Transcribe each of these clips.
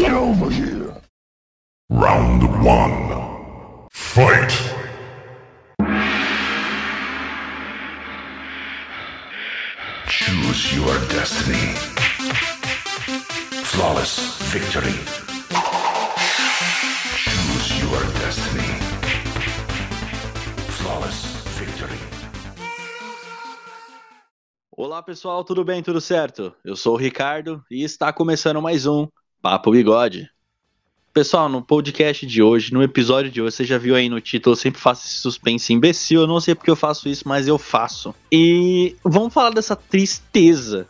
Get over here. Round one. Fight. Choose your destiny. Flawless victory. Choose your destiny. Flawless victory. Olá pessoal, tudo bem? Tudo certo? Eu sou o Ricardo e está começando mais um Papo Bigode. Pessoal, no podcast de hoje, no episódio de hoje, você já viu aí no título, eu sempre faço esse suspense imbecil, eu não sei porque eu faço isso, mas eu faço. E vamos falar dessa tristeza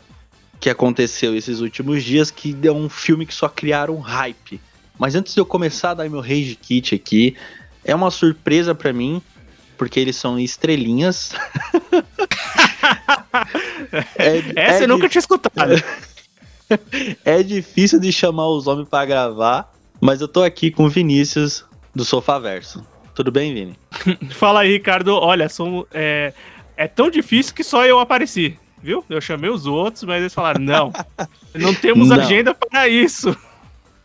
que aconteceu esses últimos dias, que deu um filme que só criaram hype. Mas antes de eu começar a dar meu rage kit aqui, é uma surpresa pra mim, porque eles são estrelinhas. É- Essa é eu nunca tinha escutado. É difícil de chamar os homens pra gravar, mas eu tô aqui com o Vinícius do Sofaverso. Tudo bem, Vini? Fala aí, Ricardo. Olha, são, é, é tão difícil que só eu apareci. Viu? Eu chamei os outros, mas eles falaram: não, não temos Não. agenda para isso.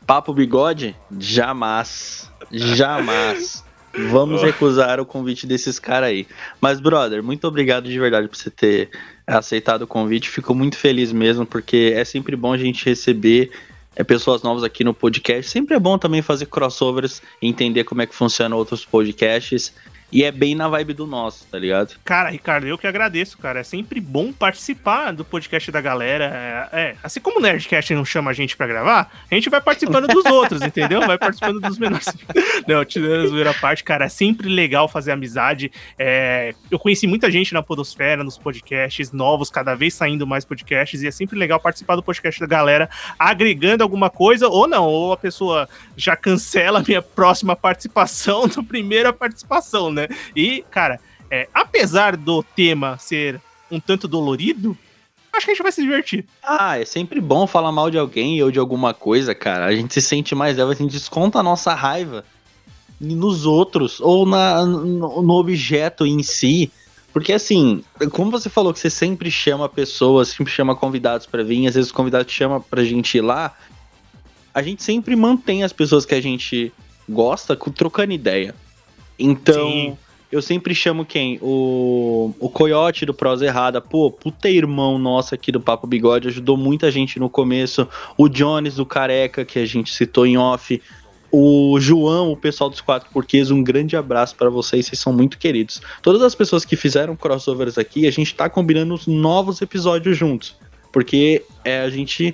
Papo bigode? Jamais. Jamais. Vamos recusar o convite desses caras aí. Mas, brother, muito obrigado de verdade por você ter aceitado o convite. Fico muito feliz mesmo, porque é sempre bom a gente receber é, pessoas novas aqui no podcast. Sempre é bom também fazer crossovers, entender como é que funciona outros podcasts. E é bem na vibe do nosso, tá ligado? Cara, Ricardo, eu que agradeço, cara. É sempre bom participar do podcast da galera. É, é, assim como o Nerdcast não chama a gente pra gravar, a gente vai participando dos outros, entendeu? Vai participando dos menores. Não, tirando a zoeira à parte, cara, é sempre legal fazer amizade. É, eu conheci muita gente na Podosfera, nos podcasts novos, cada vez saindo mais podcasts, e é sempre legal participar do podcast da galera, agregando alguma coisa, ou não, ou a pessoa já cancela a minha próxima participação da primeira participação, né? E, cara, é, apesar do tema ser um tanto dolorido, acho que a gente vai se divertir. Ah, é sempre bom falar mal de alguém ou de alguma coisa, cara. A gente se sente mais leve, a gente desconta a nossa raiva nos outros ou na, no, no objeto em si. Porque assim, como você falou que você sempre chama pessoas, sempre chama convidados pra vir, às vezes os convidados te chamam pra gente ir lá, a gente sempre mantém as pessoas que a gente gosta trocando ideia. Então, Sim. eu sempre chamo quem? O, o Coyote do Prosa Errada. Pô, puta irmão nosso aqui do Papo Bigode, ajudou muita gente no começo. O Jones do Careca, que a gente citou em off. O João, o pessoal dos Quatro Porquês, um grande abraço pra vocês, vocês são muito queridos. Todas as pessoas que fizeram crossovers aqui, a gente tá combinando os novos episódios juntos. Porque é, a gente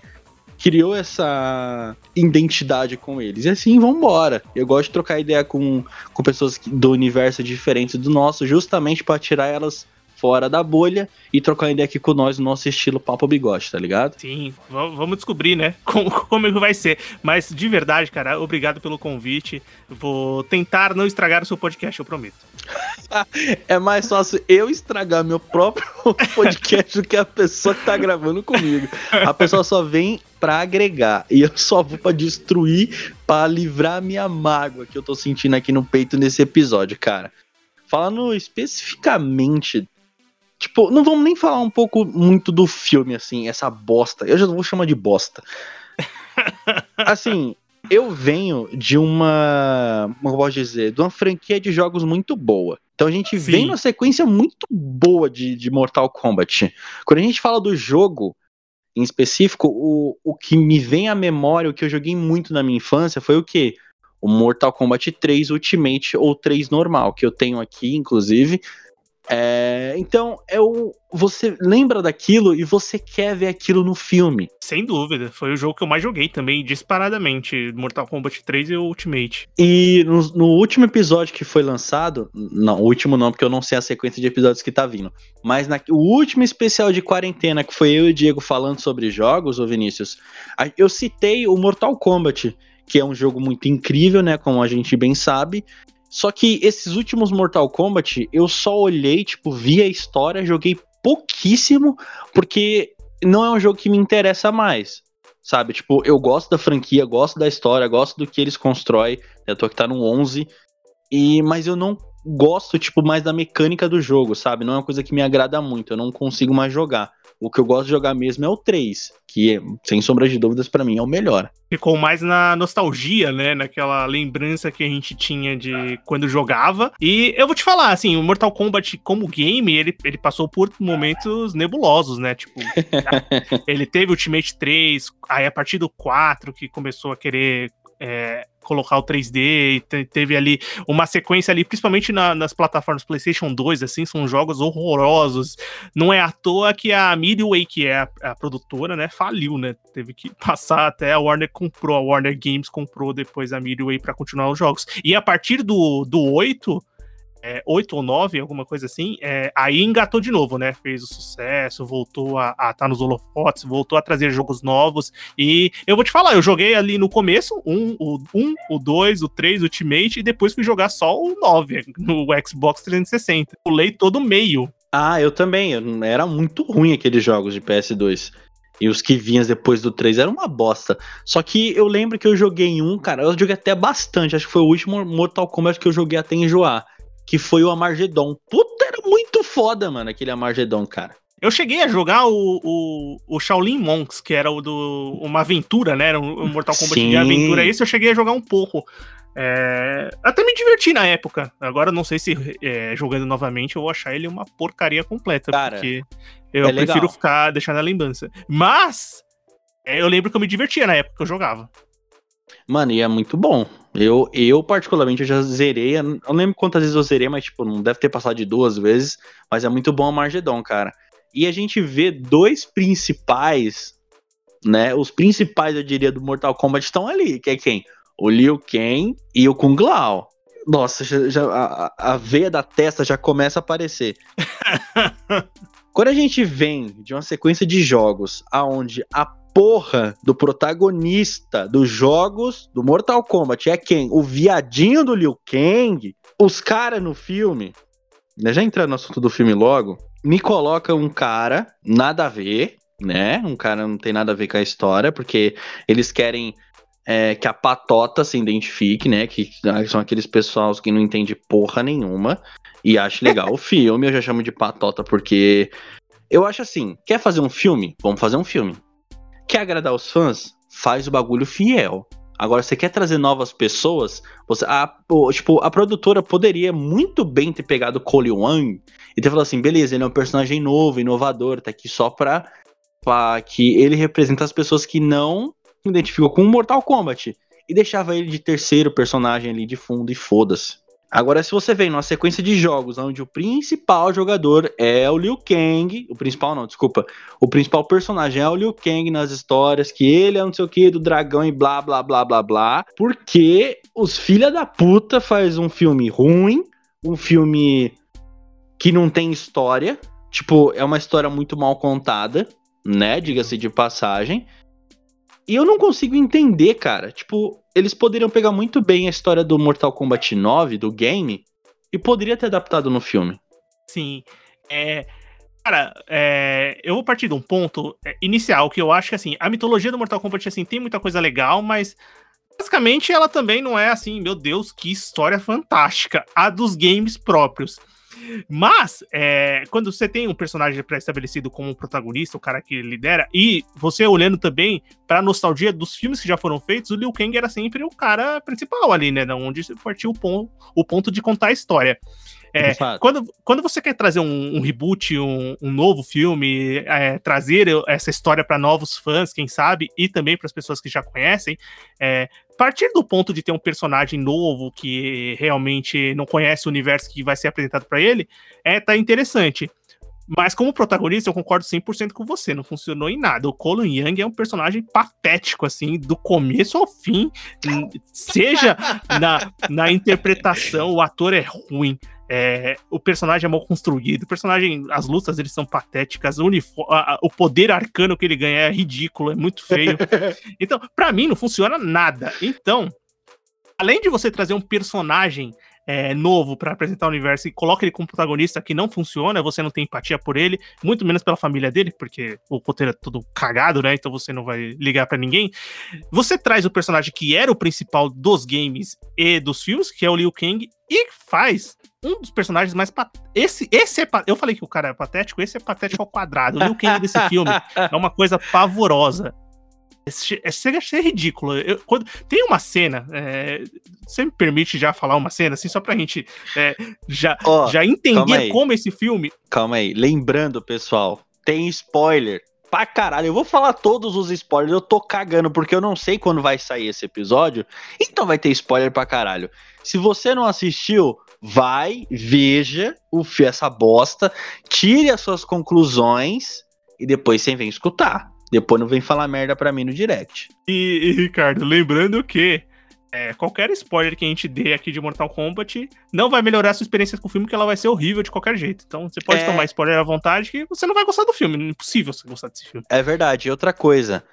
criou essa identidade com eles. E assim, vambora. Eu gosto de trocar ideia com, com pessoas do universo diferente do nosso, justamente pra tirar elas fora da bolha e trocar ideia aqui com nós no nosso estilo papo bigode, tá ligado? Sim, va- vamos descobrir, né? Como, como é que vai ser. Mas de verdade, cara, obrigado pelo convite. Vou tentar não estragar o seu podcast, eu prometo. É mais fácil eu estragar meu próprio podcast do que a pessoa que tá gravando comigo. A pessoa só vem pra agregar e eu só vou pra destruir, pra livrar minha mágoa que eu tô sentindo aqui no peito nesse episódio, cara. Falando especificamente, tipo, não vamos nem falar um pouco muito do filme assim, essa bosta. Eu já vou chamar de bosta. Assim, eu venho de uma, como eu posso dizer, de uma franquia de jogos muito boa. Então a gente Sim. vem numa sequência muito boa de, de Mortal Kombat. Quando a gente fala do jogo em específico, o, o que me vem à memória, o que eu joguei muito na minha infância foi o quê? O Mortal Kombat 3 Ultimate ou 3 normal, que eu tenho aqui, inclusive. É, então, eu, você lembra daquilo e você quer ver aquilo no filme. Sem dúvida, foi o jogo que eu mais joguei também, disparadamente. Mortal Kombat 3 e o Ultimate. E no, no último episódio que foi lançado, não, o último não, porque eu não sei a sequência de episódios que tá vindo, mas na, o último especial de quarentena, que foi eu e o Diego falando sobre jogos, ô Vinícius, eu citei o Mortal Kombat, que é um jogo muito incrível, né, como a gente bem sabe, só que esses últimos Mortal Kombat, eu só olhei, tipo, vi a história, joguei pouquíssimo, porque não é um jogo que me interessa mais. Sabe, tipo, eu gosto da franquia, gosto da história, gosto do que eles constroem. Eu tô que tá no 11. E, mas eu não gosto, tipo, mais da mecânica do jogo, sabe? Não é uma coisa que me agrada muito, eu não consigo mais jogar. O que eu gosto de jogar mesmo é o 3, que, sem sombra de dúvidas, para mim é o melhor. Ficou mais na nostalgia, né? Naquela lembrança que a gente tinha de quando jogava. E eu vou te falar, assim, o Mortal Kombat como game, ele, ele passou por momentos nebulosos, né? Tipo, ele teve Ultimate 3, aí a partir do 4 que começou a querer é, colocar o 3D, e teve ali uma sequência ali, principalmente na, nas plataformas PlayStation 2, assim, são jogos horrorosos. Não é à toa que a Midway, que é a, a produtora, né, faliu, né? Teve que passar até a Warner comprou, a Warner Games comprou depois a Midway para continuar os jogos. E a partir do, do 8, é, 8 ou 9, alguma coisa assim, é, aí engatou de novo, né? Fez o sucesso, voltou a estar tá nos holofotes, voltou a trazer jogos novos. E eu vou te falar, eu joguei ali no começo um, o 1, o 2, o 3, o Ultimate, e depois fui jogar só o 9 no Xbox 360. Pulei todo o meio. Ah, eu também. Era muito ruim aqueles jogos de PS2. E os que vinham depois do 3 eram uma bosta. Só que eu lembro que eu joguei um, cara, eu joguei até bastante. Acho que foi o último Mortal Kombat que eu joguei até enjoar que foi o Amargedon. Puta, era muito foda, mano, aquele Amargedon, cara. Eu cheguei a jogar o, o, o Shaolin Monks, que era o do uma aventura, né? Era um, Mortal Kombat Sim. de aventura. Esse eu cheguei a jogar um pouco. É, até me diverti na época. Agora não sei se é, jogando novamente eu vou achar ele uma porcaria completa. Cara, porque eu é prefiro legal. ficar deixando a lembrança. Mas é, eu lembro que eu me divertia na época que eu jogava. Mano, e é muito bom. Eu, eu particularmente, eu já zerei. Eu não lembro quantas vezes eu zerei, mas, tipo, não deve ter passado de duas vezes. Mas é muito bom a Margedon, cara. E a gente vê dois principais, né? Os principais, eu diria, do Mortal Kombat estão ali. Que é quem? O Liu Kang e o Kung Lao. Nossa, já, já a, a veia da testa já começa a aparecer. Quando a gente vem de uma sequência de jogos aonde a porra do protagonista dos jogos do Mortal Kombat é quem? O viadinho do Liu Kang. Os caras no filme, né, já entrando no assunto do filme logo, me coloca um cara nada a ver, né? Um cara não tem nada a ver com a história, porque eles querem é, que a patota se identifique, né? Que são aqueles pessoal que não entende porra nenhuma e acho legal o filme. Eu já chamo de patota porque eu acho assim: quer fazer um filme? Vamos fazer um filme. Quer agradar os fãs? Faz o bagulho fiel. Agora, você quer trazer novas pessoas? Você, a, tipo, a produtora poderia muito bem ter pegado o Cole Wang e ter falado assim: beleza, ele é um personagem novo, inovador, tá aqui só pra, pra que ele representa as pessoas que não identificam com Mortal Kombat. E deixava ele de terceiro personagem ali de fundo e foda-se. Agora, se você vem numa sequência de jogos onde o principal jogador é o Liu Kang, o principal não, desculpa, o principal personagem é o Liu Kang nas histórias, que ele é não sei o que do dragão e blá blá blá blá blá, porque os filha da puta faz um filme ruim, um filme que não tem história, tipo, é uma história muito mal contada, né, diga-se de passagem, e eu não consigo entender, cara. Tipo, eles poderiam pegar muito bem a história do Mortal Kombat 9, do game, e poderia ter adaptado no filme. Sim. É. Cara, é, eu vou partir de um ponto é, inicial que eu acho que assim, a mitologia do Mortal Kombat assim tem muita coisa legal, mas basicamente ela também não é assim, meu Deus, que história fantástica, a dos games próprios. Mas, é, quando você tem um personagem pré-estabelecido como protagonista, o cara que lidera, e você olhando também pra nostalgia dos filmes que já foram feitos, o Liu Kang era sempre o cara principal ali, né? Onde partiu o o ponto de contar a história. É, quando, quando você quer trazer um, um reboot, um, um, novo filme, é, trazer essa história para novos fãs, quem sabe, e também para as pessoas que já conhecem, é, partir do ponto de ter um personagem novo que realmente não conhece o universo que vai ser apresentado para ele, é tá interessante. Mas como protagonista, eu concordo 100% com você, não funcionou em nada. O Colin Young é um personagem patético, assim, do começo ao fim. Seja na, na interpretação, o ator é ruim. É, o personagem é mal construído, o personagem, as lutas eles são patéticas, o, a, o poder arcano que ele ganha é ridículo, é muito feio. então, para mim não funciona nada. Então, além de você trazer um personagem é, novo para apresentar o universo e coloca ele como protagonista que não funciona, você não tem empatia por ele, muito menos pela família dele, porque o roteiro é todo cagado, né? Então você não vai ligar para ninguém. Você traz o personagem que era o principal dos games e dos filmes, que é o Liu Kang, e faz um dos personagens mais. Pat... Esse, esse é. Eu falei que o cara é patético, esse é patético ao quadrado. O Liu Kang desse filme é uma coisa pavorosa. É, chega a ser ridículo. Eu, quando, tem uma cena, é, você me permite já falar uma cena, assim, só pra gente é, já, oh, já entender como esse filme. Calma aí, lembrando, pessoal, tem spoiler pra caralho. Eu vou falar todos os spoilers, eu tô cagando, porque eu não sei quando vai sair esse episódio, então vai ter spoiler pra caralho. Se você não assistiu, vai, veja o, essa bosta, tire as suas conclusões e depois você vem escutar. Depois não vem falar merda pra mim no direct. E, e Ricardo, lembrando que é, qualquer spoiler que a gente dê aqui de Mortal Kombat não vai melhorar a sua experiência com o filme, que ela vai ser horrível de qualquer jeito. Então você pode é... tomar spoiler à vontade que você não vai gostar do filme. É impossível você gostar desse filme. É verdade. E outra coisa,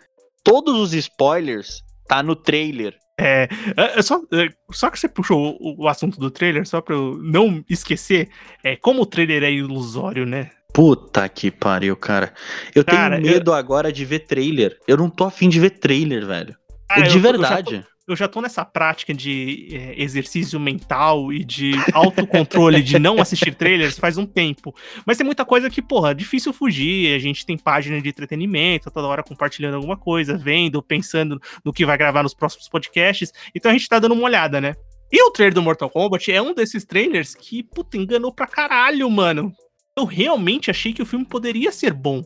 todos os spoilers tá no trailer. É, é, é só, é, só que você puxou o, o, assunto do trailer, só pra eu não esquecer, é como o trailer é ilusório, né? Puta que pariu, cara. Eu cara, tenho medo eu... agora de ver trailer. Eu não tô afim de ver trailer, velho. Ah, de eu, verdade. Eu já, tô, eu já, tô, nessa prática de é, exercício mental e de autocontrole de não assistir trailers faz um tempo. Mas tem muita coisa que, porra, é difícil fugir. A gente tem página de entretenimento, toda hora compartilhando alguma coisa, vendo, pensando no que vai gravar nos próximos podcasts. Então a gente tá dando uma olhada, né? E o trailer do Mortal Kombat é um desses trailers que, puta, enganou pra caralho, mano eu realmente achei que o filme poderia ser bom.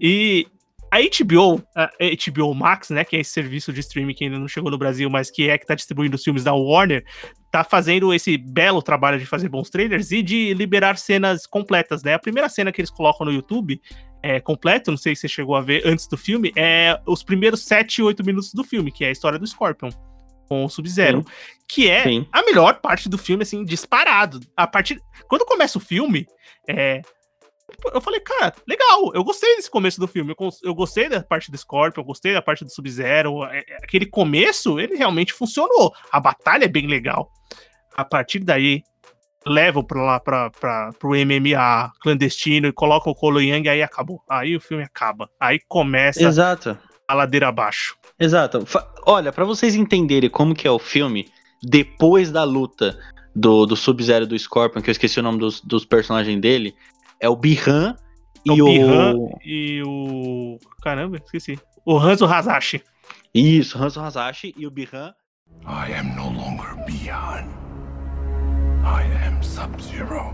E a HBO, a HBO Max, né, que é esse serviço de streaming que ainda não chegou no Brasil, mas que é que tá distribuindo os filmes da Warner, tá fazendo esse belo trabalho de fazer bons trailers e de liberar cenas completas, né? A primeira cena que eles colocam no YouTube é completo, não sei se você chegou a ver antes do filme, é os primeiros 7, 8 minutos do filme, que é a história do Scorpion com o Sub-Zero, que é Sim. a melhor parte do filme, assim, disparado. A partir quando começa o filme, é, eu falei, cara, legal, eu gostei desse começo do filme, eu, eu gostei da parte do Scorpion, eu gostei da parte do Sub-Zero, é, é, aquele começo, ele realmente funcionou, a batalha é bem legal. A partir daí, levam pra lá, pra, pra, pro MMA clandestino e colocam o Colo Yang, aí acabou, aí o filme acaba, aí começa Exato. A ladeira abaixo. Exato. Olha, para vocês entenderem como que é o filme, depois da luta do, do Sub-Zero do Scorpion, que eu esqueci o nome dos, dos personagens dele, é o Bihan é e o... Bihan e o... Caramba, esqueci. O Hanzo Hazashi. Isso, Hanzo Hazashi e o Bihan. I am no longer Bihan. I am Sub-Zero.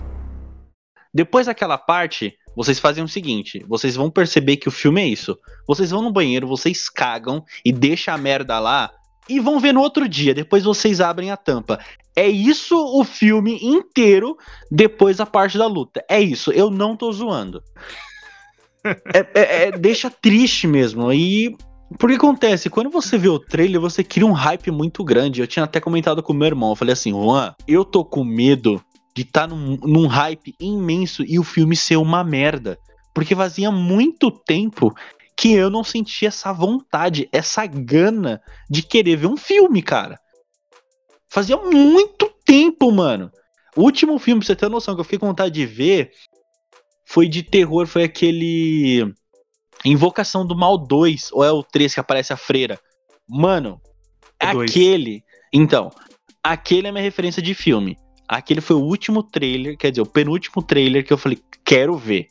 Depois daquela parte, vocês fazem o seguinte: vocês vão perceber que o filme é isso. Vocês vão no banheiro, vocês cagam e deixam a merda lá e vão ver no outro dia. Depois vocês abrem a tampa. É isso o filme inteiro depois da parte da luta. É isso, eu não tô zoando. é, é, é, deixa triste mesmo. E porque acontece, quando você vê o trailer, você cria um hype muito grande. Eu tinha até comentado com o meu irmão. Eu falei assim, Juan, eu tô com medo de estar tá num, num hype imenso e o filme ser uma merda. Porque fazia muito tempo que eu não sentia essa vontade, essa gana de querer ver um filme, cara. Fazia muito tempo, mano. O último filme, pra você ter noção, que eu fiquei com vontade de ver foi de terror, foi aquele. Invocação do Mal 2, ou é o 3 que aparece a freira? Mano, é aquele. Então, aquele é minha referência de filme. Aquele foi o último trailer, quer dizer, o penúltimo trailer que eu falei, quero ver.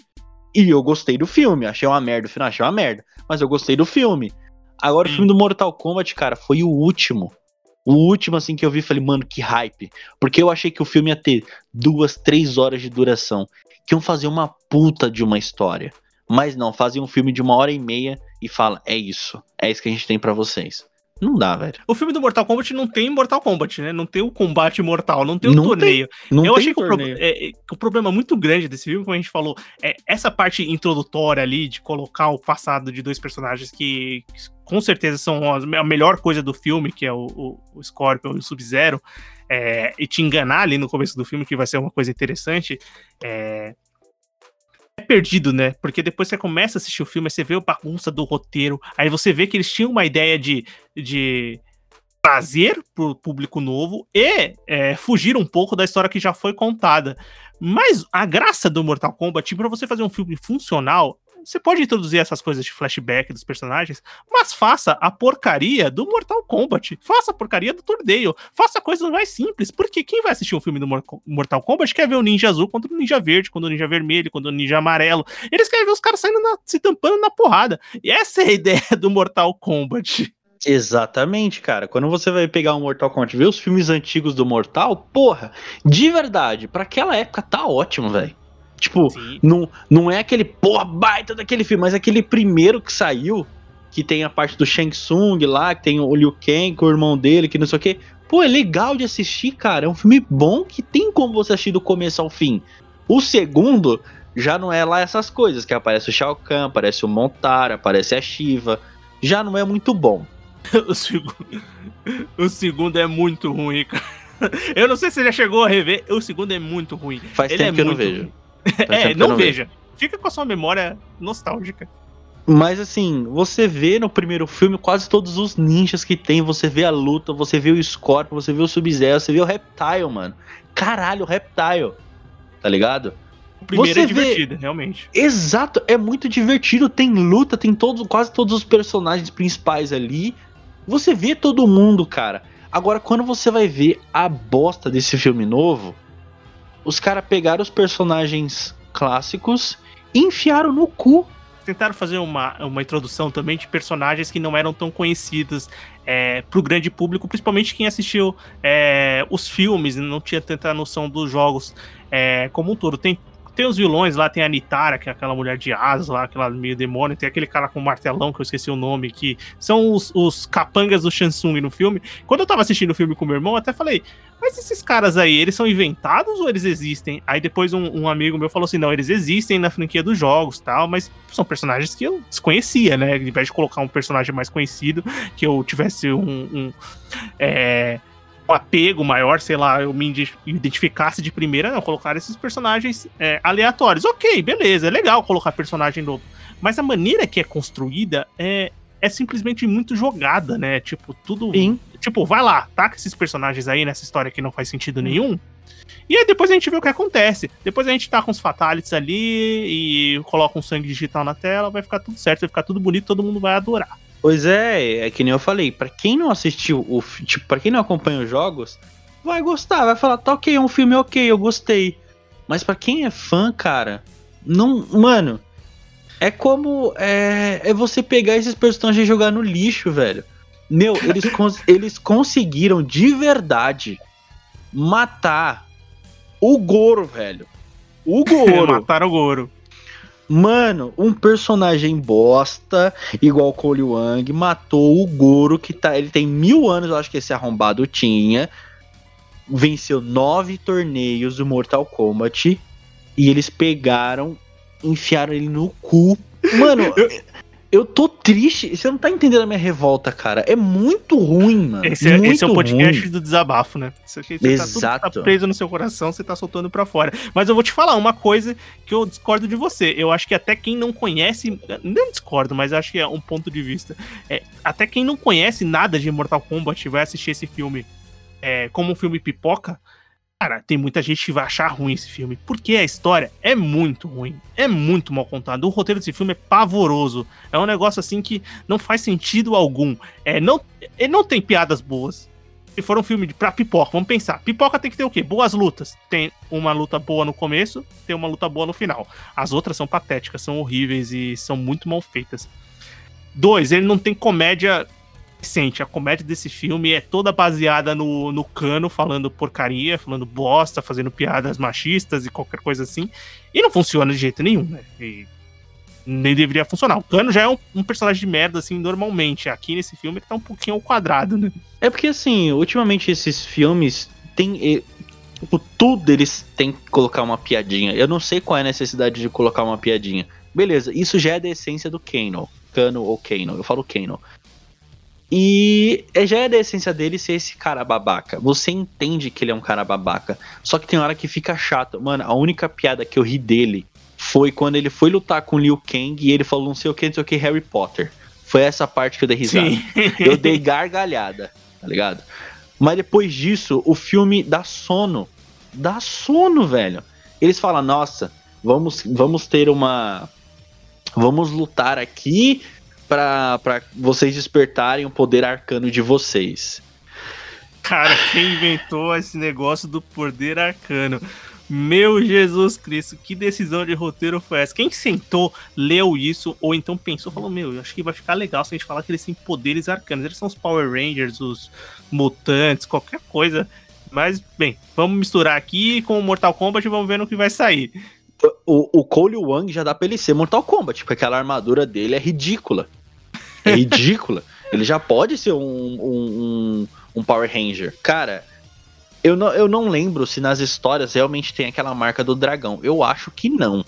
E eu gostei do filme. Achei uma merda o final, achei uma merda. Mas eu gostei do filme. Agora, hum. o filme do Mortal Kombat, cara, foi o último. O último, assim, que eu vi, falei, mano, que hype. Porque eu achei que o filme ia ter duas, três horas de duração. Que iam fazer uma puta de uma história. Mas não, fazem um filme de uma hora e meia e fala, é isso. É isso que a gente tem para vocês. Não dá, velho. O filme do Mortal Kombat não tem Mortal Kombat, né? Não tem o combate mortal, não tem o não torneio. Tem, não Eu achei que o, pro, é, é, o, problema muito grande desse filme, como a gente falou, é essa parte introdutória ali de colocar o passado de dois personagens que, que com certeza são a melhor coisa do filme, que é o, o, o Scorpion e o Sub-Zero, é, e te enganar ali no começo do filme, que vai ser uma coisa interessante. É, perdido, né? Porque depois você começa a assistir o filme, você vê a bagunça do roteiro, aí você vê que eles tinham uma ideia de, de trazer pro público novo e é, fugir um pouco da história que já foi contada. Mas a graça do Mortal Kombat, para você fazer um filme funcional, você pode introduzir essas coisas de flashback dos personagens, mas faça a porcaria do Mortal Kombat. Faça a porcaria do torneio. Faça coisas mais simples. Porque quem vai assistir um filme do Mortal Kombat quer ver o ninja azul contra o ninja verde, contra o ninja vermelho, contra o ninja amarelo. Eles querem ver os caras saindo na, se tampando na porrada. E essa é a ideia do Mortal Kombat. Exatamente, cara. Quando você vai pegar um Mortal Kombat, ver os filmes antigos do Mortal, porra, de verdade, para aquela época tá ótimo, velho. Tipo, não, não é aquele, porra, baita daquele filme, mas aquele primeiro que saiu, que tem a parte do Shang Tsung lá, que tem o Liu Kang com o irmão dele, que não sei o que. Pô, é legal de assistir, cara. É um filme bom que tem como você assistir do começo ao fim. O segundo já não é lá essas coisas, que aparece o Shao Kahn, aparece o Montara, aparece a Shiva. Já não é muito bom. o, segundo, o segundo é muito ruim, cara. Eu não sei se você já chegou a rever. O segundo é muito ruim. Faz Ele tempo é que eu não vejo. é, não, não veja. Fica com a sua memória nostálgica. Mas assim, você vê no primeiro filme quase todos os ninjas que tem. Você vê a luta, você vê o Scorpion, você vê o Sub-Zero, você vê o Reptile, mano. Caralho, o Reptile. Tá ligado? O primeiro você é divertido, vê... realmente. Exato, é muito divertido. Tem luta, tem todos, quase todos os personagens principais ali. Você vê todo mundo, cara. Agora, quando você vai ver a bosta desse filme novo, os caras pegaram os personagens clássicos e enfiaram no cu. Tentaram fazer uma, uma introdução também de personagens que não eram tão conhecidos é, pro grande público, principalmente quem assistiu é, os filmes não tinha tanta noção dos jogos é, como um todo. Tem tem os vilões lá, tem a Nitara, que é aquela mulher de asas lá, aquela meio demônio, tem aquele cara com martelão, que eu esqueci o nome, que são os, os capangas do Shansung no filme. Quando eu tava assistindo o filme com meu irmão, até falei, mas esses caras aí, eles são inventados ou eles existem? Aí depois um, um, amigo meu falou assim: não, eles existem na franquia dos jogos tal, mas são personagens que eu desconhecia, né? Ao invés de colocar um personagem mais conhecido, que eu tivesse um. um é, um apego maior, sei lá, eu me identificasse de primeira, não, colocar esses personagens é, aleatórios. Ok, beleza, é legal colocar personagem novo. Mas a maneira que é construída é, é simplesmente muito jogada, né? Tipo, tudo. Sim. Tipo, vai lá, taca esses personagens aí nessa história que não faz sentido nenhum. E aí depois a gente vê o que acontece. Depois a gente tá com os fatalities ali e coloca um sangue digital na tela, vai ficar tudo certo, vai ficar tudo bonito, todo mundo vai adorar. Pois é, é que nem eu falei, para quem não assistiu o tipo, para quem não acompanha os jogos, vai gostar, vai falar, tá ok, é um filme ok, eu gostei. Mas para quem é fã, cara, não, mano, é como é, é você pegar esses personagens e jogar no lixo, velho. Meu, eles, cons eles conseguiram de verdade matar o Goro, velho. O Goro. Mataram o Goro. Mano, um personagem bosta, igual Cole Wang, matou o Goro, que tá. Ele tem mil anos, eu acho que esse arrombado tinha. Venceu nove torneios do Mortal Kombat. E eles pegaram, enfiaram ele no cu. Mano, eu tô triste. Você não tá entendendo a minha revolta, cara. É muito ruim, mano. Esse, é, muito esse é o podcast ruim. do desabafo, né? Aqui, você Exato. Tá, tudo, tá preso no seu coração, você tá soltando pra fora. Mas eu vou te falar uma coisa que eu discordo de você. Eu acho que até quem não conhece. Não discordo, mas acho que é um ponto de vista. É, até quem não conhece nada de Mortal Kombat vai assistir esse filme é, como um filme pipoca Cara, tem muita gente que vai achar ruim esse filme, porque a história é muito ruim, é muito mal contada. O roteiro desse filme é pavoroso. É um negócio assim que não faz sentido algum. É, não, ele não tem piadas boas. Se for um filme de, pra pipoca, vamos pensar. Pipoca tem que ter o quê? Boas lutas. Tem uma luta boa no começo, tem uma luta boa no final. As outras são patéticas, são horríveis e são muito mal feitas. Dois, ele não tem comédia Sente, a comédia desse filme é toda baseada no, no cano falando porcaria, falando bosta, fazendo piadas machistas e qualquer coisa assim. E não funciona de jeito nenhum, né? E nem deveria funcionar. O Cano já é um, um, personagem de merda, assim, normalmente. Aqui nesse filme ele tá um pouquinho ao quadrado, né? É porque, assim, ultimamente esses filmes tem. Tipo, tudo eles têm que colocar uma piadinha. Eu não sei qual é a necessidade de colocar uma piadinha. Beleza, isso já é da essência do Kano. Kano ou Kano, eu falo Kano. E é, já é da essência dele ser esse cara babaca. Você entende que ele é um cara babaca. Só que tem hora que fica chato. Mano, a única piada que eu ri dele foi quando ele foi lutar com Liu Kang e ele falou não sei o que, não sei o que, Harry Potter. Foi essa parte que eu dei risada. Sim. eu dei gargalhada, tá ligado? Mas depois disso, o filme dá sono. Dá sono, velho. Eles falam, nossa, vamos, vamos ter uma Vamos lutar aqui para vocês despertarem o poder arcano de vocês. Cara, quem inventou esse negócio do poder arcano? Meu Jesus Cristo, que decisão de roteiro foi essa? Quem sentou, leu isso, ou então pensou, falou: Meu, acho que vai ficar legal se a gente falar que eles têm poderes arcanos. Eles são os Power Rangers, os mutantes, qualquer coisa. Mas, bem, vamos misturar aqui com o Mortal Kombat e vamos ver no que vai sair. O, o Cole Wang já dá pra ele ser Mortal Kombat, porque aquela armadura dele é ridícula. É ridícula. ele já pode ser um, um, um, um Power Ranger. Cara, eu não, eu não lembro se nas histórias realmente tem aquela marca do dragão. Eu acho que não.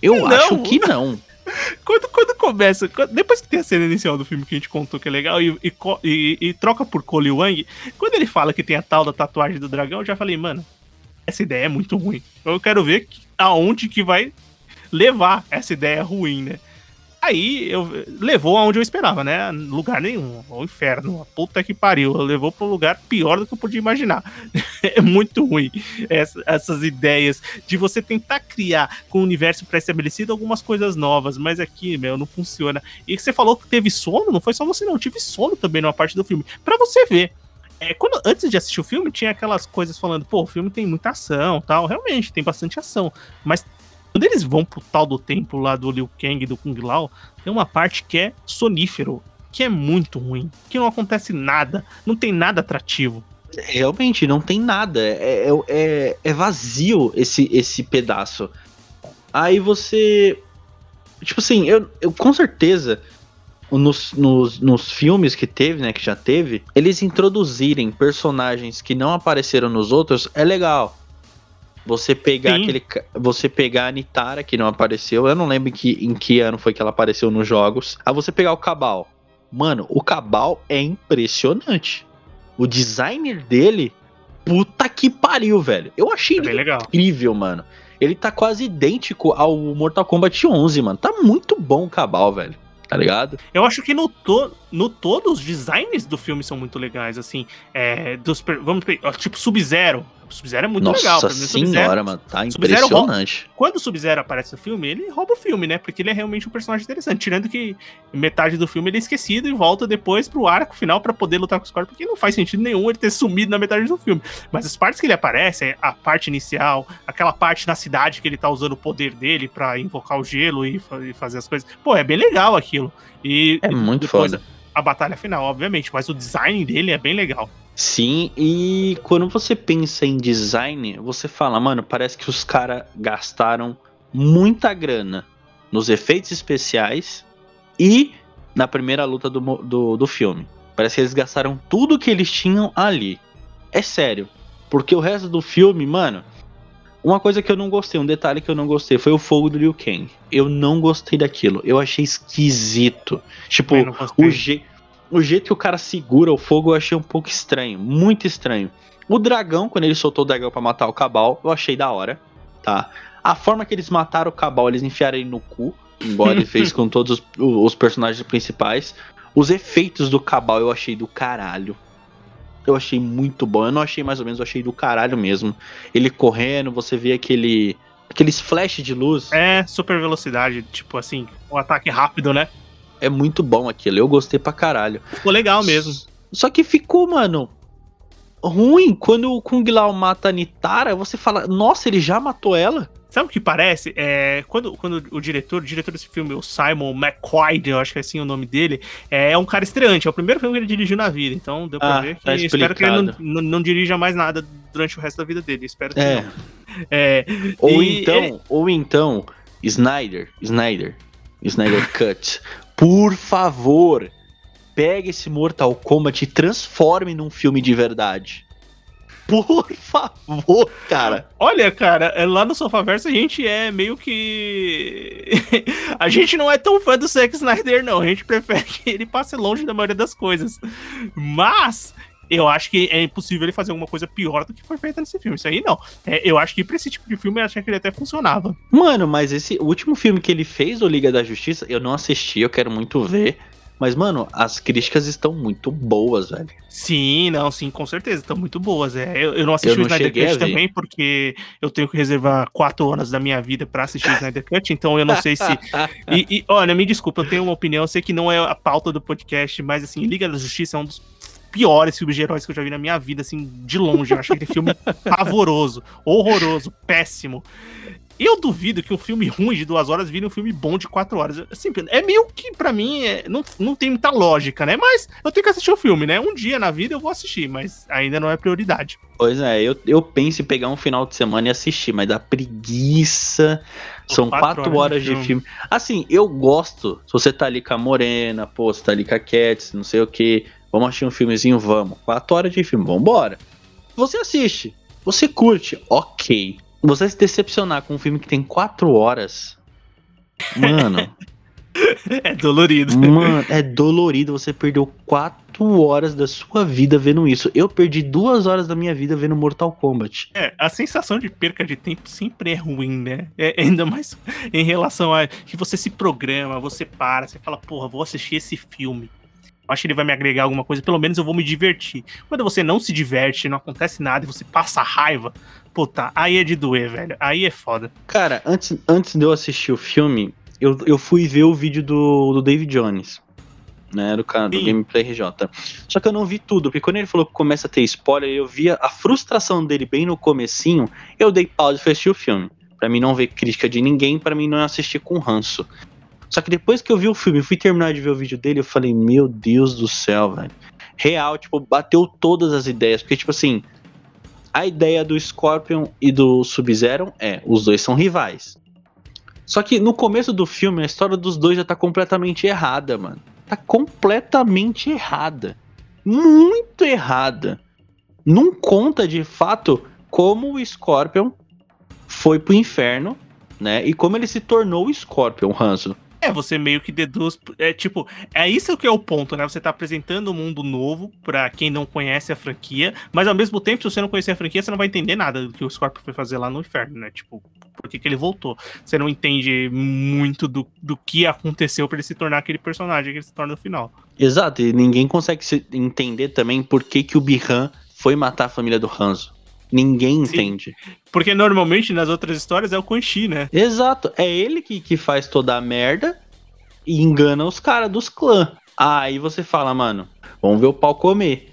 Eu não. acho que não. quando, quando começa, depois que tem a cena inicial do filme que a gente contou que é legal e, e, e, e troca por Cole Wang, quando ele fala que tem a tal da tatuagem do dragão, eu já falei, mano, essa ideia é muito ruim. Eu quero ver que, aonde que vai levar essa ideia ruim, né? Aí eu levou aonde eu esperava, né? Lugar nenhum, o inferno, a puta que pariu. Levou para um lugar pior do que eu podia imaginar. é muito ruim essa, essas ideias de você tentar criar com o universo pré-estabelecido algumas coisas novas, mas aqui, meu, não funciona. E você falou que teve sono, não foi só você não, eu tive sono também numa parte do filme. Para você ver. É, quando, antes de assistir o filme, tinha aquelas coisas falando, pô, o filme tem muita ação tal. Realmente, tem bastante ação. Mas quando eles vão pro tal do templo lá do Liu Kang e do Kung Lao, tem uma parte que é sonífero, que é muito ruim, que não acontece nada, não tem nada atrativo. Realmente, não tem nada. É, é, é, é vazio esse, esse pedaço. Aí você. Tipo assim, eu, eu com certeza. Nos, nos, nos filmes que teve, né? Que já teve, eles introduzirem personagens que não apareceram nos outros é legal. Você pegar Sim. aquele. Você pegar a Nitara, que não apareceu. Eu não lembro em que, em que ano foi que ela apareceu nos jogos. Aí você pegar o Cabal. Mano, o Cabal é impressionante. O designer dele. Puta que pariu, velho. Eu achei é incrível, mano. Ele tá quase idêntico ao Mortal Kombat 11, mano. Tá muito bom o Cabal, velho tá ligado? Eu acho que no, to, no todo os designs do filme são muito legais, assim. É, dos, vamos tipo Sub-Zero. Sub-Zero é muito Nossa legal. Nossa senhora, mano, tá impressionante. Quando o Sub-Zero aparece no filme, ele rouba o filme, né? Porque ele é realmente um personagem interessante. Tirando que metade do filme ele é esquecido e volta depois pro arco final para poder lutar com os Scorpion, porque não faz sentido nenhum ele ter sumido na metade do filme. Mas as partes que ele aparece, a parte inicial, aquela parte na cidade que ele tá usando o poder dele para invocar o gelo e, fazer as coisas. Pô, é bem legal aquilo. E é muito foda. A batalha final, obviamente, mas o design dele é bem legal. Sim, e quando você pensa em design, você fala, mano, parece que os caras gastaram muita grana nos efeitos especiais e na primeira luta do, do, do filme. Parece que eles gastaram tudo que eles tinham ali. É sério. Porque o resto do filme, mano. Uma coisa que eu não gostei, um detalhe que eu não gostei, foi o fogo do Liu Kang. Eu não gostei daquilo. Eu achei esquisito. Tipo, o jeito o jeito que o cara segura o fogo eu achei um pouco estranho, muito estranho. O dragão, quando ele soltou o dragão para matar o Cabal, eu achei da hora, tá? A forma que eles mataram o Cabal, eles enfiaram ele no cu, igual ele fez com todos os, os, personagens principais. Os efeitos do Cabal eu achei do caralho. Eu achei muito bom. Eu não achei mais ou menos, eu achei do caralho mesmo. Ele correndo, você vê aquele aqueles flash de luz. É, super velocidade, tipo assim, um ataque rápido, né? É muito bom aquilo. Eu gostei pra caralho. Ficou legal mesmo. Só que ficou, mano, ruim. Quando o Kung Lao mata a Nitara, você fala, nossa, ele já matou ela? Sabe o que parece? É, quando, quando o diretor, o diretor desse filme, o Simon McQuaid, eu acho que é assim o nome dele, é, é um cara estreante. É o primeiro filme que ele dirigiu na vida. Então deu pra ah, ver que tá espero que ele não, não, não, dirija mais nada durante o resto da vida dele. Espero que é. não. É, ou então, ele... ou então, Snyder, Snyder, Snyder Cut. Por favor, pegue esse Mortal Kombat e transforme num filme de verdade. Por favor, cara. Olha, cara, é, lá no Sofaverso a gente é meio que. a gente não é tão fã do Zack Snyder, não. A gente prefere que ele passe longe da maioria das coisas. Mas eu acho que é impossível ele fazer alguma coisa pior do que foi feita nesse filme. Isso aí não. É, eu acho que pra esse tipo de filme eu achei que ele até funcionava. Mano, mas esse último filme que ele fez, o Liga da Justiça, eu não assisti, eu quero muito ver. Mas, mano, as críticas estão muito boas, velho. Sim, não, sim, com certeza, estão muito boas. É, eu, eu não assisti Eu não o Snyder Cut também, porque eu tenho que reservar quatro horas da minha vida pra assistir o Snyder Cut, então eu não sei se. E, e, olha, me desculpa, eu tenho uma opinião, eu sei que não é a pauta do podcast, mas assim, Liga da Justiça é um dos piores filmes de heróis que eu já vi na minha vida, assim, de longe. Eu acho aquele filme pavoroso, horroroso, péssimo. Eu duvido que um filme ruim de duas horas vire um filme bom de quatro horas. Assim, é meio que, pra mim, é- não, não tem muita lógica, né? Mas eu tenho que assistir o filme, né? Um dia na vida eu vou assistir, mas ainda não é prioridade. Pois é, eu, eu penso em pegar um final de semana e assistir, mas dá preguiça. São quatro quatro, horas horas, de de, filme. Assim, eu gosto. Se você tá ali com a Morena, pô, você tá ali com a Cats, não sei o que. Vamos assistir um filmezinho, vamos. Quatro horas de filme, vambora. Você assiste, você curte, ok. Você se decepcionar com um filme que tem quatro horas. Mano, É dolorido. Mano, é dolorido. Você perdeu quatro horas da sua vida vendo isso. Eu perdi duas horas da minha vida vendo Mortal Kombat. É, a sensação de perca de tempo sempre é ruim, né? É, ainda mais em relação a que você se programa, você para, você fala, porra, vou assistir esse filme. Acho que ele vai me agregar alguma coisa, pelo menos eu vou me divertir. Quando você não se diverte, não acontece nada e você passa raiva, puta, aí é de doer, velho. Aí é foda. Cara, antes, antes de eu assistir o filme, eu, eu fui ver o vídeo do, do David Jones. Né, do do Sim. Gameplay RJ. Só que eu não vi tudo, porque quando ele falou que começa a ter spoiler, eu via a frustração dele bem no comecinho, eu dei pausa e fui assistir o filme. Pra mim não ver crítica de ninguém, pra mim não assistir com ranço. Só que depois que eu vi o filme fui terminar de ver o vídeo dele, eu falei, meu Deus do céu, velho. Real, tipo, bateu todas as ideias. Porque, tipo assim, a ideia do Scorpion e do Sub-Zero é, os dois são rivais. Só que no começo do filme, a história dos dois já tá completamente errada, mano. Tá completamente errada. Muito errada. Não conta de fato como o Scorpion foi pro inferno, né? E como ele se tornou o Scorpion, Hanzo. É, você meio que deduz. É tipo, é isso que é o ponto, né? Você tá apresentando um mundo novo pra quem não conhece a franquia, mas ao mesmo tempo, se você não conhecer a franquia, você não vai entender nada do que o Scorpion foi fazer lá no inferno, né? Tipo, por que, que ele voltou? Você não entende muito do, do que aconteceu pra ele se tornar aquele personagem que ele se torna no final. Exato, e ninguém consegue se entender também por que, que o Bihan foi matar a família do Hanzo. Ninguém Sim. entende. Porque normalmente nas outras histórias é o Quan Chi, né? Exato, é ele que, que faz toda a merda e engana os caras dos clãs. Aí você fala, mano, vamos ver o pau comer.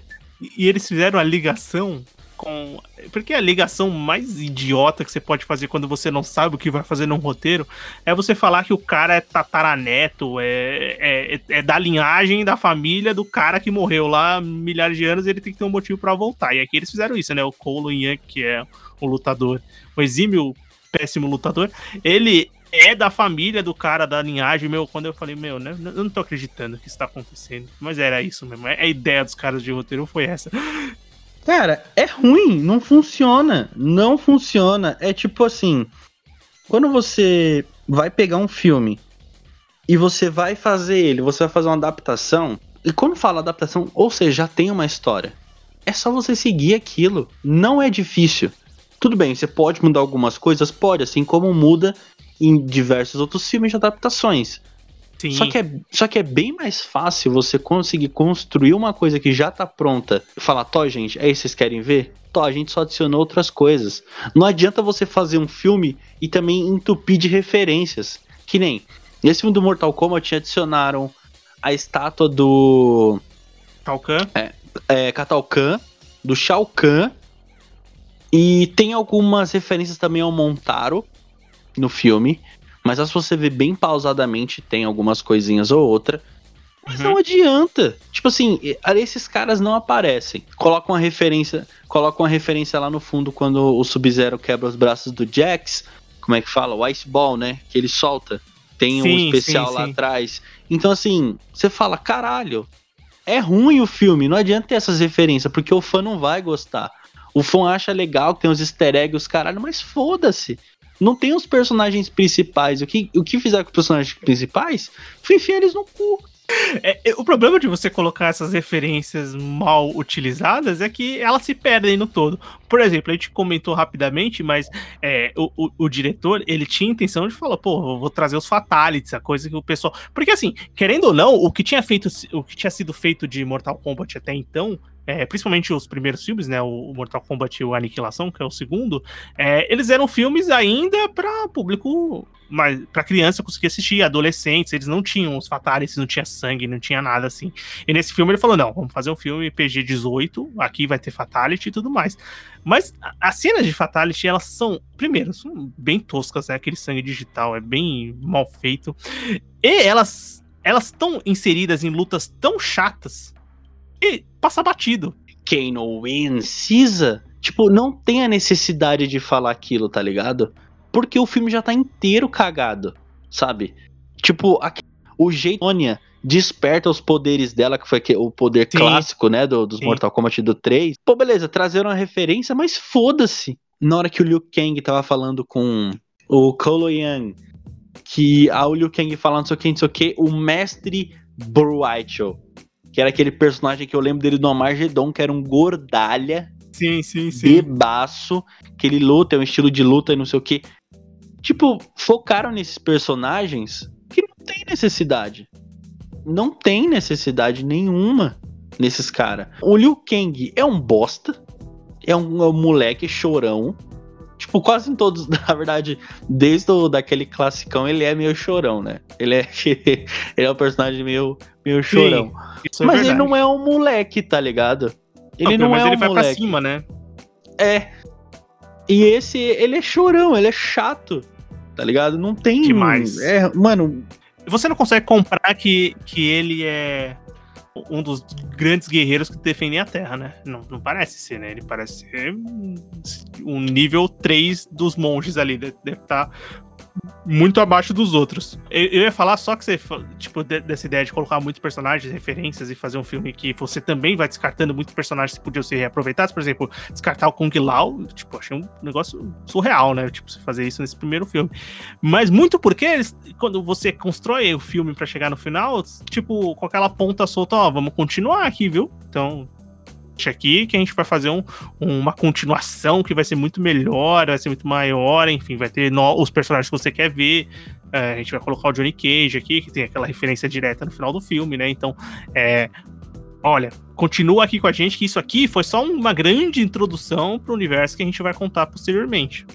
E eles fizeram a ligação com. Porque a ligação mais idiota que você pode fazer quando você não sabe o que vai fazer num roteiro é você falar que o cara é tataraneto, é, é, é da linhagem da família do cara que morreu lá milhares de anos e ele tem que ter um motivo pra voltar. E aqui eles fizeram isso, né? O Colo Yang, que é um lutador, um exímio, péssimo lutador, ele é da família do cara da linhagem, meu, quando eu falei, meu, né, eu não tô acreditando que isso tá acontecendo. Mas era isso mesmo, a ideia dos caras de roteiro foi essa. Cara, é ruim, não funciona. Não funciona. É tipo assim: quando você vai pegar um filme e você vai fazer ele, você vai fazer uma adaptação. E quando fala adaptação, ou seja, já tem uma história. É só você seguir aquilo. Não é difícil. Tudo bem, você pode mudar algumas coisas? Pode, assim como muda em diversos outros filmes de adaptações. Sim. Só que, é, só que é bem mais fácil você conseguir construir uma coisa que já tá pronta e falar, Tó, gente, é isso que vocês querem ver? Tó, a gente só adicionou outras coisas. Não adianta você fazer um filme e também entupir de referências. Que nem, nesse filme do Mortal Kombat adicionaram a estátua do Shao Kahn. é, Katal Kahn, do Shao Kahn, e tem algumas referências também ao Montaro no filme, mas se você ver bem pausadamente, tem algumas coisinhas ou outra. Mas Uhum. não adianta. Tipo assim, esses caras não aparecem. Colocam uma referência, colocam uma referência lá no fundo quando o Sub-Zero quebra os braços do Jax. Como é que fala? O Ice Ball, né? Que ele solta. Tem um Sim, especial sim, lá sim. atrás. Então, assim, você fala, caralho, é ruim o filme, não adianta ter essas referências, porque o fã não vai gostar. O fã acha legal que tem os easter eggs, os caralho, mas foda-se. Não tem os personagens principais. O que, o que fizeram com os personagens principais foi enfiar eles no cu. É, é, o problema de você colocar essas referências mal utilizadas é que elas se perdem no todo. Por exemplo, a gente comentou rapidamente, mas é, o, o, o, diretor ele tinha intenção de falar, pô, vou trazer os fatalities, a coisa que o pessoal. Porque assim, querendo ou não, o que tinha feito, o que tinha sido feito de Mortal Kombat até então é, principalmente os primeiros filmes, né? O Mortal Kombat e o Aniquilação, que é o segundo, é, eles eram filmes ainda para público, mas para criança conseguir assistir, adolescentes, eles não tinham os fatalities, não tinha sangue, não tinha nada assim. E nesse filme ele falou: não, vamos fazer um filme PG-18, aqui vai ter fatality e tudo mais. Mas as cenas de fatality, elas são, primeiro, são bem toscas, né? Aquele sangue digital é bem mal feito. E elas elas estão inseridas em lutas tão chatas e passa batido. Quem não precisa, tipo, não tem a necessidade de falar aquilo, tá ligado? Porque o filme já tá inteiro cagado, sabe? Tipo, aqui, o jeito Sônia desperta os poderes dela, que foi o poder Sim. clássico, né, do, dos Sim. Mortal Kombat do 3. Pô, beleza, trazeram uma referência, mas foda-se. Na hora que o Liu Kang tava falando com o Kolo Yang, que a o Liu Kang falando não sei o que, não sei o que, o mestre Bruicho que era aquele personagem que eu lembro dele do Amargedon, que era um gordalha. Sim, sim, sim. Bebaço, que ele luta, é um estilo de luta e não sei o que. Tipo, focaram nesses personagens que não tem necessidade. Não tem necessidade nenhuma nesses caras. O Liu Kang é um bosta. É um, é um moleque chorão. Tipo, quase em todos, na verdade, desde o, daquele classicão, ele é meio chorão, né? Ele é, ele é um personagem meio, meio chorão. Sim, é mas verdade. ele não é um moleque, tá ligado? Ele não, não é um ele vai moleque. pra cima, né? É. E esse, ele é chorão, ele é chato, tá ligado? Não tem. Demais. É, mano. Você não consegue comprar que, que ele é um dos grandes guerreiros que defendem a Terra, né? Não, não parece ser, né? Ele parece ser um nível 3 dos monges ali. Deve estar tá muito abaixo dos outros. Eu, eu, ia falar só que você, tipo, de, dessa ideia de colocar muitos personagens, referências e fazer um filme que você também vai descartando muitos personagens que podiam ser reaproveitados. Por exemplo, descartar o Kung Lao, tipo, achei um negócio surreal, né? Tipo, você fazer isso nesse primeiro filme. Mas muito porque eles, quando você constrói o filme para chegar no final, tipo, com aquela ponta solta, ó, vamos continuar aqui, viu? Então, aqui que a gente vai fazer um, uma continuação que vai ser muito melhor, vai ser muito maior, enfim, vai ter no, os personagens que você quer ver. É, a gente vai colocar o Johnny Cage aqui, que tem aquela referência direta no final do filme, né? Então, é, olha, continua aqui com a gente, que isso aqui foi só uma grande introdução para o universo que a gente vai contar posteriormente.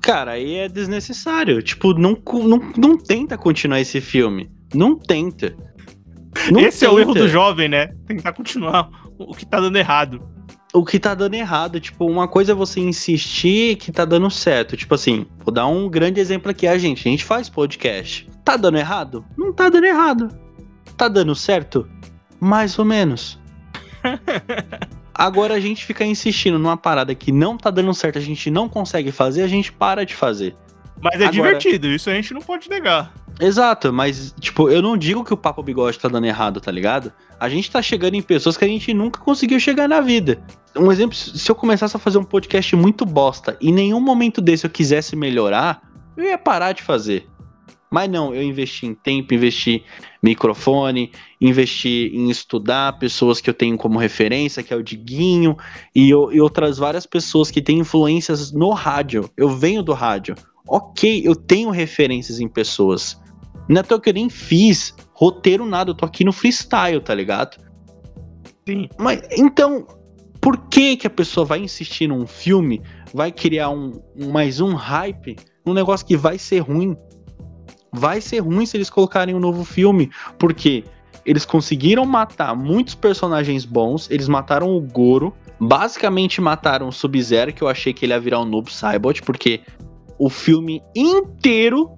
Cara, aí é desnecessário. Tipo, não, não, não tenta continuar esse filme. Não tenta. Não Esse tenta. é o erro do jovem, né? Tentar continuar o que tá dando errado. O que tá dando errado, tipo, uma coisa é você insistir que tá dando certo. Tipo assim, vou dar um grande exemplo aqui a gente. A gente faz podcast. Tá dando errado? Não tá dando errado. Tá dando certo? Mais ou menos. Agora a gente fica insistindo numa parada que não tá dando certo, a gente não consegue fazer, a gente para de fazer. Mas é Agora... divertido, isso a gente não pode negar. Exato, mas, tipo, eu não digo que o Papo Bigode tá dando errado, tá ligado? A gente tá chegando em pessoas que a gente nunca conseguiu chegar na vida. Um exemplo, se eu começasse a fazer um podcast muito bosta e em nenhum momento desse eu quisesse melhorar, eu ia parar de fazer. Mas não, eu investi em tempo, investi em microfone, investi em estudar pessoas que eu tenho como referência, que é o Diguinho, e, e outras várias pessoas que têm influências no rádio. Eu venho do rádio. Ok, eu tenho referências em pessoas. Não é que eu nem fiz roteiro nada, eu tô aqui no freestyle, tá ligado? Sim. Mas então, por que que a pessoa vai insistir num filme, vai criar um, mais um hype, um negócio que vai ser ruim? Vai ser ruim se eles colocarem um novo filme, porque eles conseguiram matar muitos personagens bons, eles mataram o Goro, basicamente mataram o Sub-Zero, que eu achei que ele ia virar um Noob Saibot, porque o filme inteiro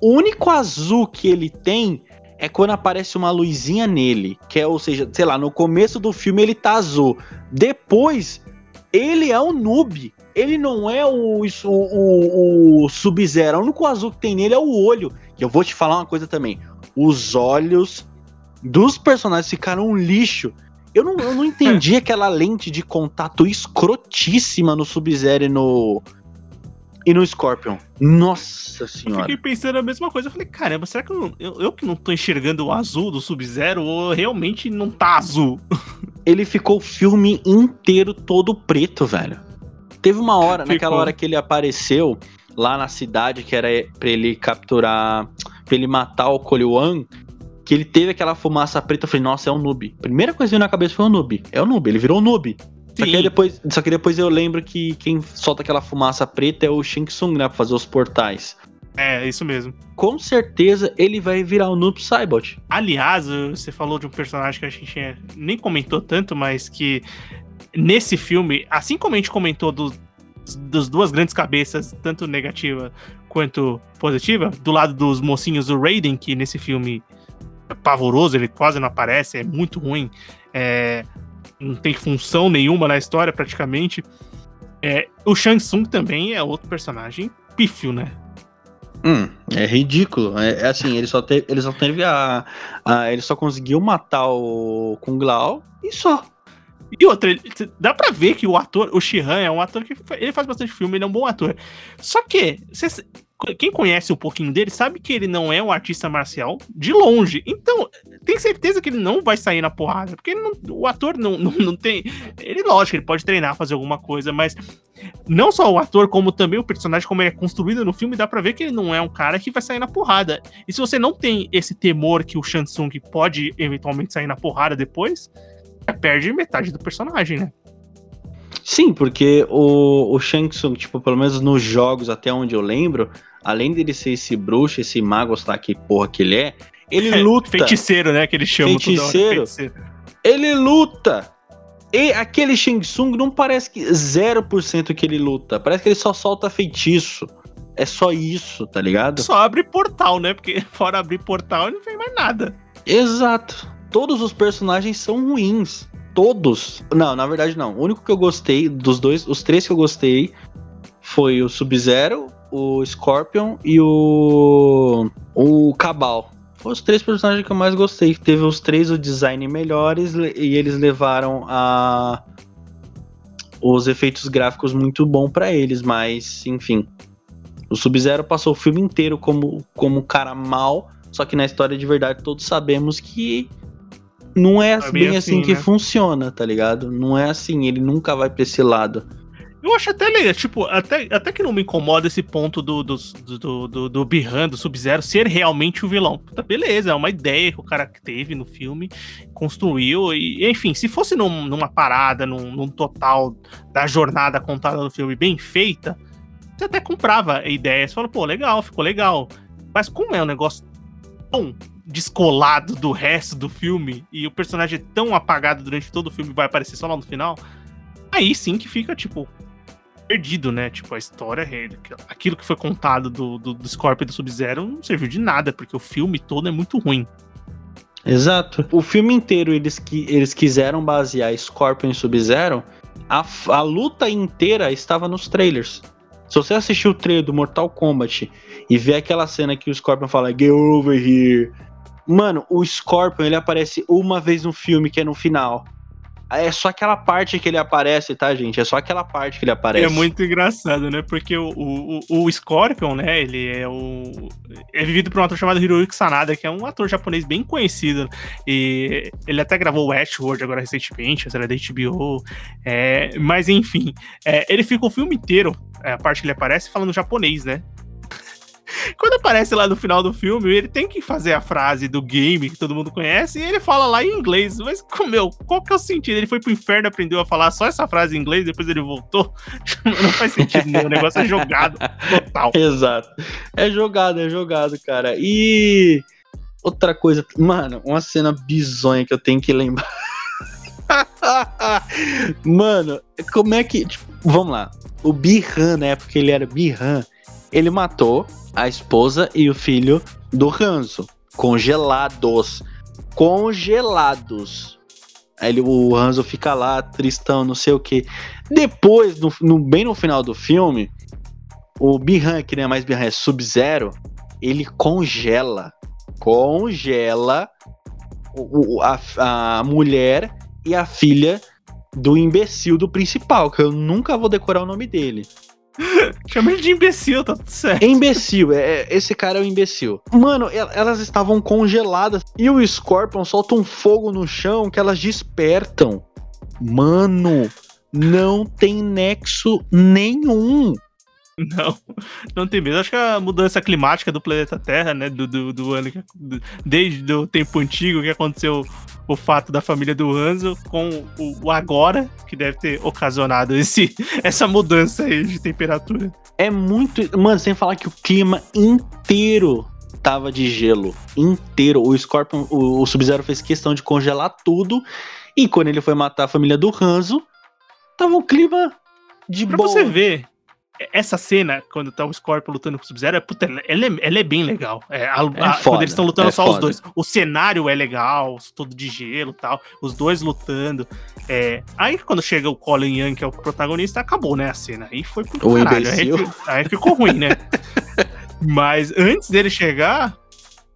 o único azul que ele tem é quando aparece uma luzinha nele, que é, ou seja, sei lá, no começo do filme ele tá azul. Depois, ele é um noob. Ele não é o, o, o, o Sub-Zero. O único azul que tem nele é o olho. E eu vou te falar uma coisa também. Os olhos dos personagens ficaram um lixo. Eu não, eu não entendi aquela lente de contato escrotíssima no Sub-Zero e no, e no Scorpion. Nossa Eu senhora. fiquei pensando a mesma coisa. Eu falei, caramba, será que eu, não- eu, eu que não tô enxergando o azul do Sub-Zero ou realmente não tá azul? Ele ficou o filme inteiro todo preto, velho. Teve uma hora, Ficou. naquela hora que ele apareceu lá na cidade, que era pra ele capturar, pra ele matar o Kolyuan, que ele teve aquela fumaça preta. Eu falei, nossa, é um noob. Primeira coisa que veio na cabeça foi o noob. É o noob, ele virou um noob. Só que, depois, só que depois eu lembro que quem solta aquela fumaça preta é o Shang Tsung, né? Pra fazer os portais. É, isso mesmo. Com certeza ele vai virar o Noob Saibot. Aliás, você falou de um personagem que a gente nem comentou tanto, mas que nesse filme, assim como a gente comentou do, das duas grandes cabeças, tanto negativa quanto positiva, do lado dos mocinhos do Raiden, que nesse filme é pavoroso, ele quase não aparece, é muito ruim, é, não tem função nenhuma na história praticamente. É, o Shang Tsung também é outro personagem pífio, né? Hum, é ridículo. É, é assim, ele só, teve, ele só teve a, a- Ele só conseguiu matar o Kung Lao e só. E outra, ele- dá pra ver que o ator, o Shihan, é um ator que ele faz bastante filme, ele é um bom ator. Só que, cês- quem conhece um pouquinho dele sabe que ele não é um artista marcial de longe. Então, tem certeza que ele não vai sair na porrada. Porque não- o ator não, não, não tem. Ele, lógico, ele pode treinar, fazer alguma coisa, mas não só o ator, como também o personagem, como ele é construído no filme, dá pra ver que ele não é um cara que vai sair na porrada. E se você não tem esse temor que o Shansung pode eventualmente sair na porrada depois, perde metade do personagem, né? Sim, porque o, o Shang Tsung, tipo, pelo menos nos jogos, até onde eu lembro, além dele ser esse bruxo, esse mago, lá que porra que ele é, ele É, luta. Feiticeiro, né? Que chamam toda hora, Feiticeiro? Ele luta! E aquele Shang Tsung não parece que 0% que ele luta. Parece que ele só solta feitiço. É só isso, tá ligado? Só abre portal, né? Porque fora abrir portal, ele não fez mais nada. Exato. Todos os personagens são ruins. Todos. Não, na verdade não. O único que eu gostei dos dois, os três que eu gostei foi o Sub-Zero, o Scorpion e o o Cabal. Os três personagens que eu mais gostei. Teve os três o design melhores e eles levaram a os efeitos gráficos muito bom pra eles, mas enfim. O Sub-Zero passou o filme inteiro como como cara mal, só que na história de verdade todos sabemos que não é É bem, assim, assim, que né? funciona, tá ligado? Não é assim, ele nunca vai pra esse lado. Eu acho até legal, tipo, até, até que não me incomoda esse ponto do, do, do, do, do Bihan, do Sub-Zero, ser realmente o vilão. Puta, beleza, é uma ideia que o cara teve no filme, construiu, e enfim, se fosse num- numa parada, num, num total da jornada contada no filme bem feita, você até comprava a ideia, você fala, pô, legal, ficou legal. Mas como é um negócio tão descolado do resto do filme, e o personagem é tão apagado durante todo o filme vai aparecer só lá no final, aí sim que fica, tipo, perdido, né? Tipo, a história, é- aquilo que foi contado do, do, do Scorpion e do Sub-Zero não serviu de nada, porque o filme todo é muito ruim. Exato. O filme inteiro eles, qui- eles quiseram basear Scorpion e Sub-Zero. A, a luta inteira estava nos trailers. Se você assistir o trailer do Mortal Kombat e ver aquela cena que o Scorpion fala Get over here. Mano, o Scorpion ele aparece uma vez no filme, que é no final. É só aquela parte que ele aparece, tá, gente? É só aquela parte que ele aparece. É muito engraçado, né? Porque o, o, o- o Scorpion, né? Ele é o. É vivido por um ator chamado Hiroyuki Sanada, que é um ator japonês bem conhecido. E ele até gravou Westworld agora recentemente, a série da HBO. É, mas enfim, é, ele fica o filme inteiro, é, a parte que ele aparece, falando japonês, né? Quando aparece lá no final do filme, ele tem que fazer a frase do game que todo mundo conhece e ele fala lá em inglês. Mas, meu, qual que é o sentido? Ele foi pro inferno, aprendeu a falar só essa frase em inglês, depois ele voltou. Não faz sentido, nenhum. o negócio é jogado total. Exato. É jogado, é jogado, cara. E outra coisa, mano, uma cena bizonha que eu tenho que lembrar. mano, como é que. tipo, vamos lá. O Bihan, na época que ele era Bihan, ele matou a esposa e o filho do Hanzo. Congelados. Congelados. Ele- o Hanzo fica lá, tristão, não sei o que. Depois, no, no- bem no final do filme, o Bihan, que não é mais Bihan, é Sub-Zero, ele congela. Congela o- a, a mulher e a filha do imbecil do principal, que eu nunca vou decorar o nome dele. Chama ele de imbecil, tá tudo certo. É imbecil, é, é- esse cara é um imbecil. Mano, el- elas estavam congeladas e o Scorpion solta um fogo no chão que elas despertam. Mano, não tem nexo nenhum. Não, não tem mesmo. Acho que a mudança climática do planeta Terra, né? Do, do, do ano que. do- desde o tempo antigo que aconteceu o fato da família do Hanzo com o, o agora, que deve ter ocasionado esse, essa mudança aí de temperatura. É muito. Mano, sem falar que o clima inteiro tava de gelo. Inteiro. O Scorpion, o, o Sub-Zero fez questão de congelar tudo. E quando ele foi matar a família do Hanzo, tava um clima de Pra boa. você ver, essa cena, quando tá o Scorpion lutando com o Sub-Zero, é, puta, ela, é, ela é bem legal. É, a- a- foda, quando eles estão lutando é só os foda. dois. O cenário é legal, todo de gelo e tal. Os dois lutando. É, aí quando chega o Colin Young, que é o protagonista, acabou, né, a cena. Aí foi pro O caralho. Aí, aí ficou ruim, né? Mas antes dele chegar,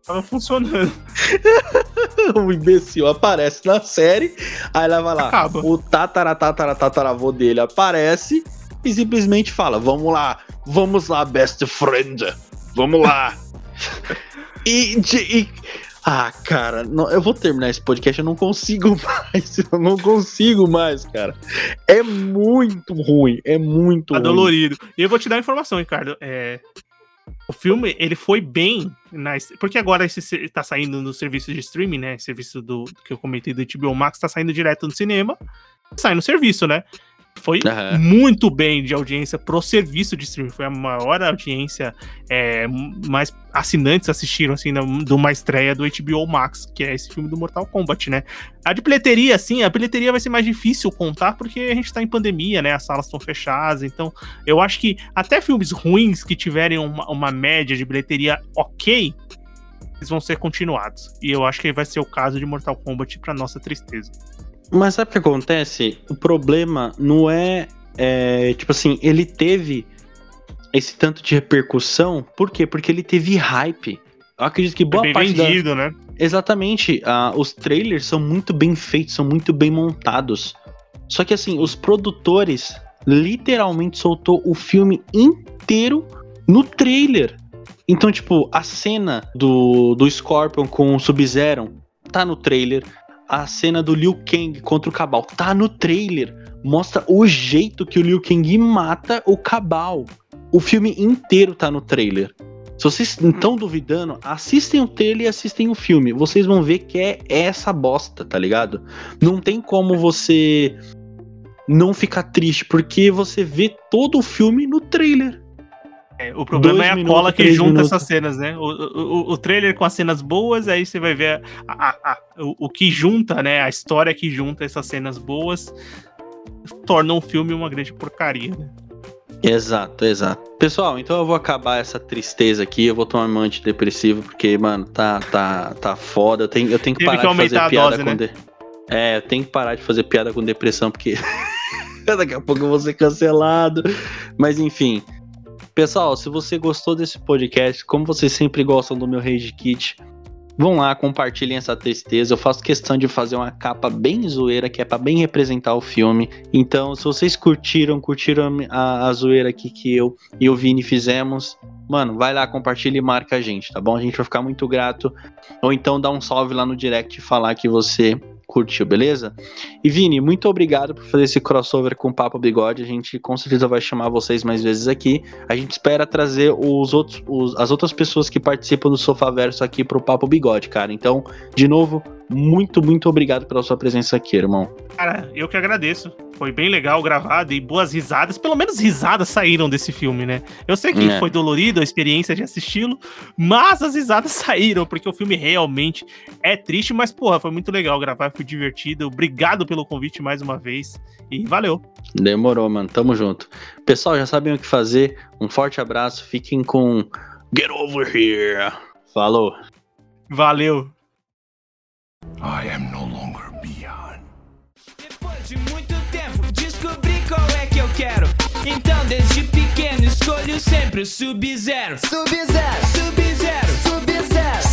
tava funcionando. o imbecil aparece na série, aí ela vai lá. Acaba. O tatara, tatara, tataravô dele aparece e simplesmente fala: Vamos lá, vamos lá, best friend, vamos lá. e, e- Ah, cara, não- eu vou terminar esse podcast, eu não consigo mais, eu não consigo mais, cara. É muito ruim, é muito Tá dolorido. E eu vou te dar uma informação, Ricardo. É, o filme, ele foi bem. Na, porque agora esse se- tá saindo no serviço de streaming, né? Serviço do que eu comentei do HBO Max, tá saindo direto no cinema. Sai no serviço, né? Foi Aham. muito bem de audiência pro serviço de streaming. Foi a maior audiência, é, mais assinantes assistiram, assim, na- de uma estreia do HBO Max, que é esse filme do Mortal Kombat, né? A de bilheteria, assim, a bilheteria vai ser mais difícil contar, porque a gente tá em pandemia, né? As salas estão fechadas, então eu acho que até filmes ruins que tiverem uma, uma média de bilheteria ok, eles vão ser continuados. E eu acho que vai ser o caso de Mortal Kombat, pra nossa tristeza. Mas sabe o que acontece? O problema não é, é, Tipo assim, ele teve esse tanto de repercussão. Por quê? Porque ele teve hype. Eu acredito que É boa bem parte da. vendido, né? Exatamente. ah, os trailers são muito bem feitos, são muito bem montados. Só que assim, os produtores literalmente soltou o filme inteiro no trailer. Então, tipo, a cena do, do Scorpion com o Sub-Zero tá no trailer. A cena do Liu Kang contra o Cabal tá no trailer. Mostra o jeito que o Liu Kang mata o Cabal. O filme inteiro tá no trailer. Se vocês estão duvidando, assistem o trailer e assistem o filme. Vocês vão ver que é essa bosta, tá ligado? Não tem como você não ficar triste, porque você vê todo o filme no trailer. É, o problema Dois é a minutos, cola que junta minutos. essas cenas, né? O, o, o trailer com as cenas boas, aí você vai ver a- a- a- o, o que junta, né? A história que junta essas cenas boas torna um filme uma grande porcaria, né? Exato, exato. Pessoal, então eu vou acabar essa tristeza aqui. Eu vou tomar um antidepressivo, porque, mano, tá, tá, tá foda. Eu tenho, eu tenho que Teve parar que de fazer piada dose, com. né? de- É, eu tenho que parar de fazer piada com depressão, porque daqui a pouco eu vou ser cancelado. Mas enfim. Pessoal, se você gostou desse podcast, como vocês sempre gostam do meu Rage Kit, vão lá, compartilhem essa tristeza. Eu faço questão de fazer uma capa bem zoeira, que é pra bem representar o filme. Então, se vocês curtiram, curtiram a, a zoeira aqui que eu e o Vini fizemos, mano, vai lá, compartilha e marca a gente, tá bom? A gente vai ficar muito grato. Ou então dá um salve lá no direct e falar que você curtiu, beleza? E Vini, muito obrigado por fazer esse crossover com o Papo Bigode. A gente com certeza vai chamar vocês mais vezes aqui. A gente espera trazer os outros, os- as outras pessoas que participam do Sofá Verso aqui pro Papo Bigode, cara. Então, de novo, muito, muito obrigado pela sua presença aqui, irmão. Cara, eu que agradeço. Foi bem legal gravado e boas risadas. Pelo menos risadas saíram desse filme, né? Eu sei que É. foi dolorido a experiência de assisti-lo, mas as risadas saíram, porque o filme realmente é triste, mas, porra, foi muito legal gravar, foi divertido. Obrigado pelo convite mais uma vez e valeu. Demorou, mano. Tamo junto. Pessoal, já sabem o que fazer. Um forte abraço. Fiquem com Get Over Here. Falou. Valeu. I am no longer Beyond. Depois de muito tempo, descobri qual é que eu quero. Então, desde pequeno, escolho sempre o Sub-Zero. Sub-Zero, Sub-Zero, Sub-Zero,